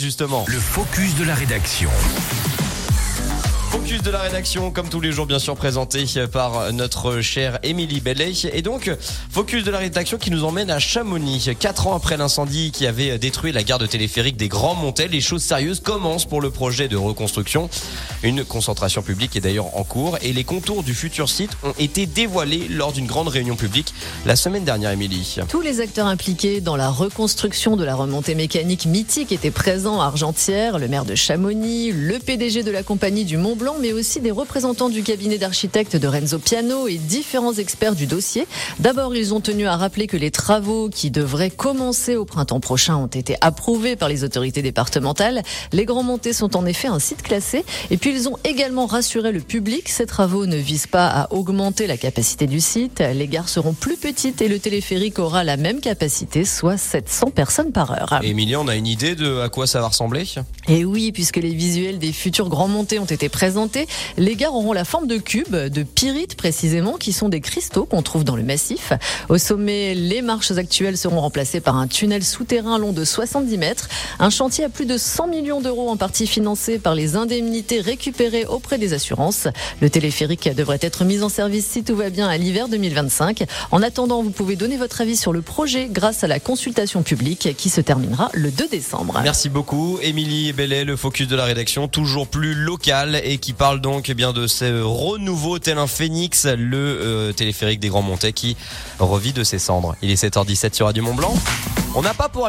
Justement. Le focus de la rédaction. Focus de la rédaction, comme tous les jours, bien sûr, présenté par notre chère Émilie Bellet. Et donc, focus de la rédaction qui nous emmène à Chamonix. Quatre ans après l'incendie qui avait détruit la gare de téléphérique des Grands Montels, les choses sérieuses commencent pour le projet de reconstruction. Une concentration publique est d'ailleurs en cours et les contours du futur site ont été dévoilés lors d'une grande réunion publique la semaine dernière, Émilie. Tous les acteurs impliqués dans la reconstruction de la remontée mécanique mythique étaient présents à Argentière, le maire de Chamonix, le PDG de la compagnie du Mont Blanc, mais aussi des représentants du cabinet d'architectes de Renzo Piano et différents experts du dossier. D'abord, ils ont tenu à rappeler que les travaux qui devraient commencer au printemps prochain ont été approuvés par les autorités départementales. Les Grands Montées sont en effet un site classé. Et puis, ils ont également rassuré le public. Ces travaux ne visent pas à augmenter la capacité du site. Les gares seront plus petites et le téléphérique aura la même capacité, soit 700 personnes par heure. Émilie, on a une idée de à quoi ça va ressembler? Et oui, puisque les visuels des futurs Grands Montées ont été présentés, les gares auront la forme de cubes, de pyrites précisément, qui sont des cristaux qu'on trouve dans le massif. Au sommet, les marches actuelles seront remplacées par un tunnel souterrain long de 70 mètres. Un chantier à plus de 100 millions d'euros en partie financé par les indemnités récupérées auprès des assurances. Le téléphérique devrait être mis en service si tout va bien à l'hiver 2025. En attendant, vous pouvez donner votre avis sur le projet grâce à la consultation publique qui se terminera le 2 décembre. Merci beaucoup, Émilie Bellet, le focus de la rédaction, toujours plus local et qui parle donc eh bien de ce renouveau tel un phénix, le euh, téléphérique des Grands Montets qui revit de ses cendres. Il est 7h17 sur Radio Mont Blanc. On n'a pas pour